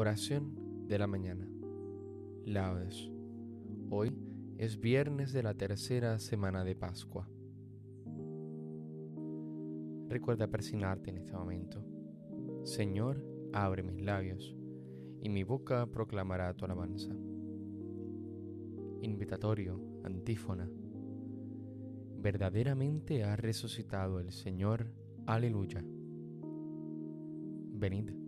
Oración de la mañana. Laudes. Hoy es viernes de la tercera semana de Pascua. Recuerda persignarte en este momento. Señor, abre mis labios, y mi boca proclamará tu alabanza. Invitatorio, antífona. Verdaderamente ha resucitado el Señor. Aleluya. Venid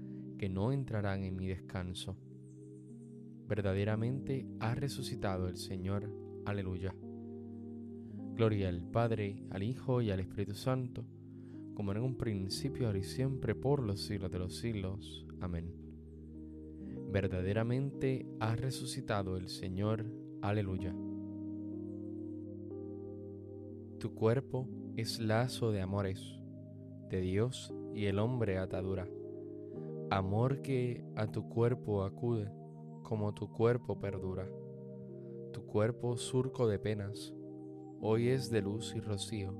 que no entrarán en mi descanso. Verdaderamente ha resucitado el Señor. Aleluya. Gloria al Padre, al Hijo y al Espíritu Santo, como en un principio, ahora y siempre, por los siglos de los siglos. Amén. Verdaderamente ha resucitado el Señor. Aleluya. Tu cuerpo es lazo de amores, de Dios y el hombre atadura amor que a tu cuerpo acude, como tu cuerpo perdura. Tu cuerpo surco de penas, hoy es de luz y rocío,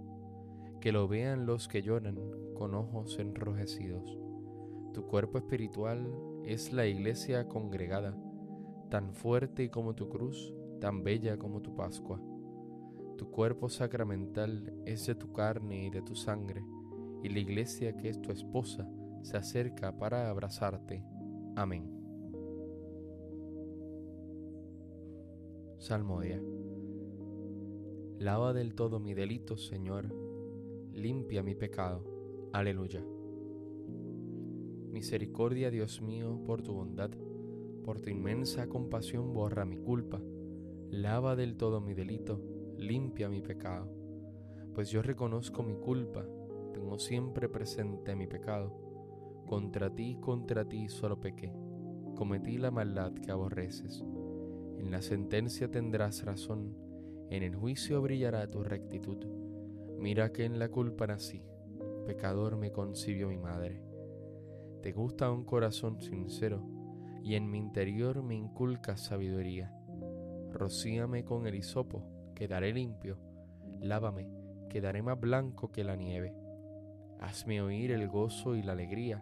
que lo vean los que lloran con ojos enrojecidos. Tu cuerpo espiritual es la iglesia congregada, tan fuerte como tu cruz, tan bella como tu Pascua. Tu cuerpo sacramental es de tu carne y de tu sangre, y la iglesia que es tu esposa, se acerca para abrazarte. Amén. Salmodia. Lava del todo mi delito, Señor. Limpia mi pecado. Aleluya. Misericordia, Dios mío, por tu bondad, por tu inmensa compasión borra mi culpa. Lava del todo mi delito, limpia mi pecado. Pues yo reconozco mi culpa, tengo siempre presente mi pecado contra ti, contra ti solo pequé, cometí la maldad que aborreces. En la sentencia tendrás razón, en el juicio brillará tu rectitud. Mira que en la culpa nací, pecador me concibió mi madre. Te gusta un corazón sincero, y en mi interior me inculcas sabiduría. Rocíame con el hisopo, quedaré limpio, lávame, quedaré más blanco que la nieve. Hazme oír el gozo y la alegría,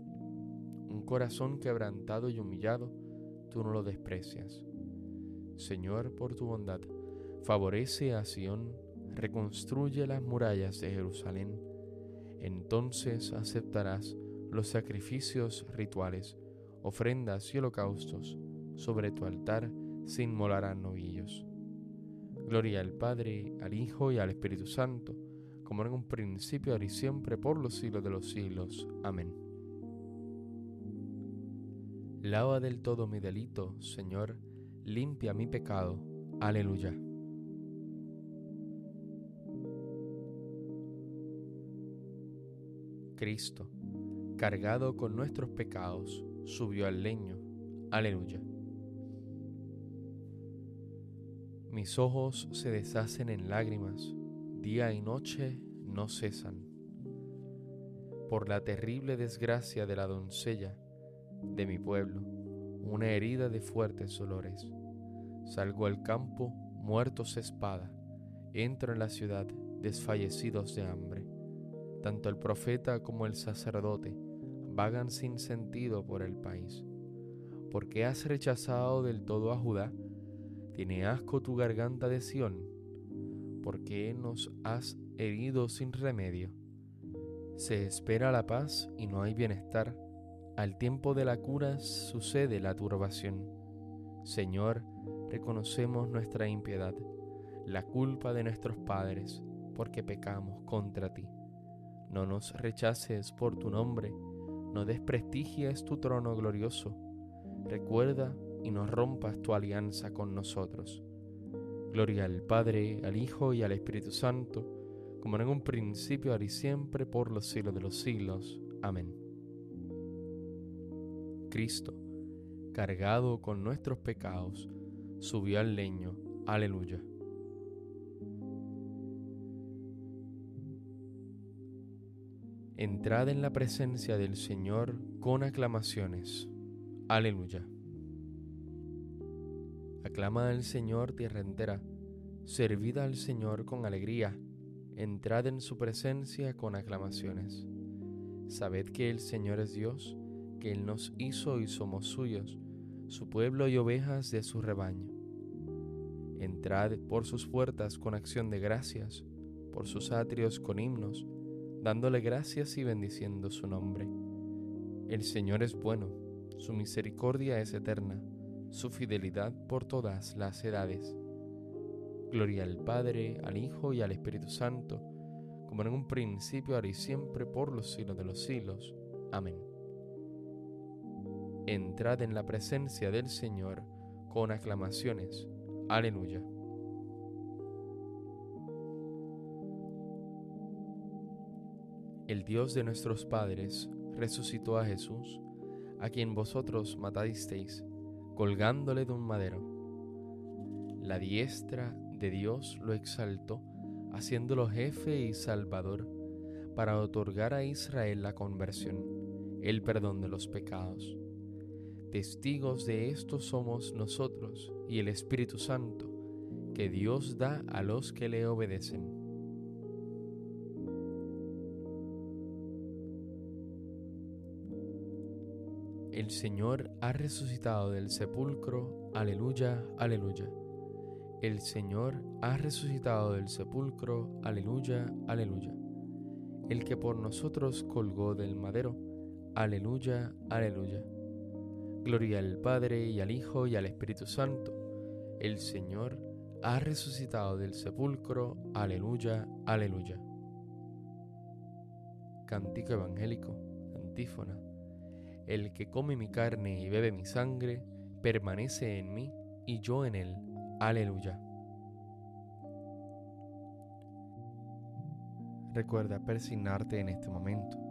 un corazón quebrantado y humillado, tú no lo desprecias. Señor, por tu bondad, favorece a Sión, reconstruye las murallas de Jerusalén. Entonces aceptarás los sacrificios rituales, ofrendas y holocaustos. Sobre tu altar se inmolarán novillos. Gloria al Padre, al Hijo y al Espíritu Santo, como en un principio, ahora y siempre, por los siglos de los siglos. Amén. Lava del todo mi delito, Señor, limpia mi pecado. Aleluya. Cristo, cargado con nuestros pecados, subió al leño. Aleluya. Mis ojos se deshacen en lágrimas, día y noche no cesan. Por la terrible desgracia de la doncella, de mi pueblo, una herida de fuertes dolores. Salgo al campo, muertos espada, entro en la ciudad, desfallecidos de hambre. Tanto el profeta como el sacerdote vagan sin sentido por el país. ¿Por qué has rechazado del todo a Judá? ¿Tiene asco tu garganta de Sión? ¿Por qué nos has herido sin remedio? Se espera la paz y no hay bienestar al tiempo de la cura sucede la turbación. Señor, reconocemos nuestra impiedad, la culpa de nuestros padres, porque pecamos contra ti. No nos rechaces por tu nombre, no desprestigies tu trono glorioso. Recuerda y no rompas tu alianza con nosotros. Gloria al Padre, al Hijo y al Espíritu Santo, como en un principio, ahora y siempre, por los siglos de los siglos. Amén. Cristo, cargado con nuestros pecados, subió al leño. Aleluya. Entrad en la presencia del Señor con aclamaciones. Aleluya. Aclama al Señor tierra entera, servid al Señor con alegría, entrad en su presencia con aclamaciones. Sabed que el Señor es Dios, que Él nos hizo y somos suyos, su pueblo y ovejas de su rebaño. Entrad por sus puertas con acción de gracias, por sus atrios con himnos, dándole gracias y bendiciendo su nombre. El Señor es bueno, su misericordia es eterna, su fidelidad por todas las edades. Gloria al Padre, al Hijo y al Espíritu Santo, como en un principio, ahora y siempre, por los siglos de los siglos. Amén entrad en la presencia del Señor con aclamaciones. Aleluya. El Dios de nuestros padres resucitó a Jesús, a quien vosotros matasteis, colgándole de un madero. La diestra de Dios lo exaltó, haciéndolo jefe y salvador, para otorgar a Israel la conversión, el perdón de los pecados Testigos de esto somos nosotros y el Espíritu Santo, que Dios da a los que le obedecen. El Señor ha resucitado del sepulcro, aleluya, aleluya. El Señor ha resucitado del sepulcro, aleluya, aleluya. El que por nosotros colgó del madero, aleluya, aleluya. Gloria al Padre y al Hijo y al Espíritu Santo. El Señor ha resucitado del sepulcro. Aleluya, aleluya. Cántico evangélico, antífona. El que come mi carne y bebe mi sangre, permanece en mí y yo en él. Aleluya. Recuerda persignarte en este momento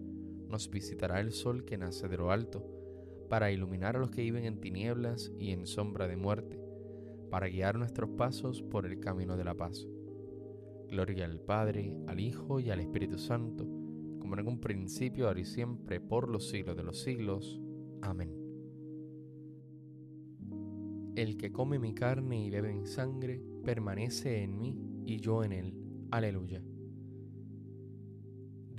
nos visitará el sol que nace de lo alto, para iluminar a los que viven en tinieblas y en sombra de muerte, para guiar nuestros pasos por el camino de la paz. Gloria al Padre, al Hijo y al Espíritu Santo, como en un principio, ahora y siempre, por los siglos de los siglos. Amén. El que come mi carne y bebe mi sangre, permanece en mí y yo en él. Aleluya.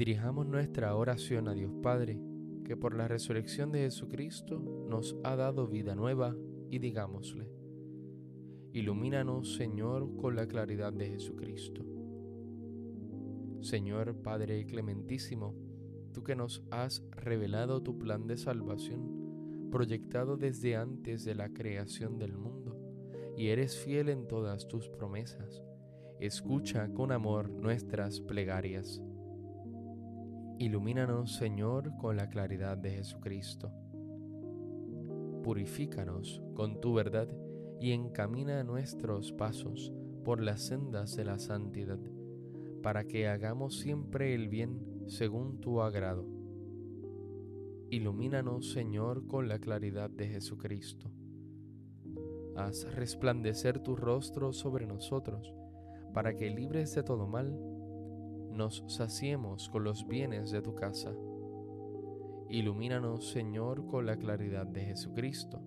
Dirijamos nuestra oración a Dios Padre, que por la resurrección de Jesucristo nos ha dado vida nueva, y digámosle, Ilumínanos, Señor, con la claridad de Jesucristo Señor Padre Clementísimo, tú que nos has revelado tu plan de salvación, proyectado desde antes de la creación del mundo, y eres fiel en todas tus promesas, escucha con amor nuestras plegarias. Ilumínanos, Señor, con la claridad de Jesucristo. Purifícanos con tu verdad y encamina nuestros pasos por las sendas de la santidad para que hagamos siempre el bien según tu agrado. Ilumínanos, Señor, con la claridad de Jesucristo. Haz resplandecer tu rostro sobre nosotros, para que libres de todo mal, nos saciemos con los bienes de tu casa. Ilumínanos, Señor, con la claridad de Jesucristo.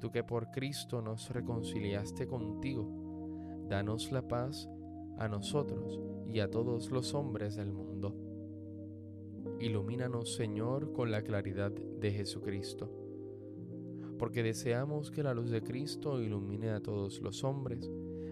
Tú que por Cristo nos reconciliaste contigo, danos la paz a nosotros y a todos los hombres del mundo. Ilumínanos, Señor, con la claridad de Jesucristo, porque deseamos que la luz de Cristo ilumine a todos los hombres.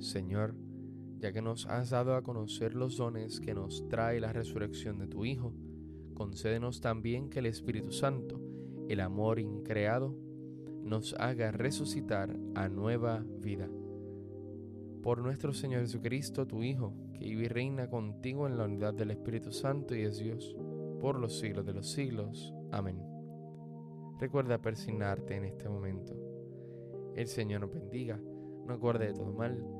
Señor, ya que nos has dado a conocer los dones que nos trae la resurrección de tu Hijo, concédenos también que el Espíritu Santo, el amor increado, nos haga resucitar a nueva vida por nuestro Señor Jesucristo, tu Hijo, que vive y reina contigo en la unidad del Espíritu Santo y es Dios, por los siglos de los siglos. Amén. Recuerda persignarte en este momento. El Señor nos bendiga, nos guarde de todo mal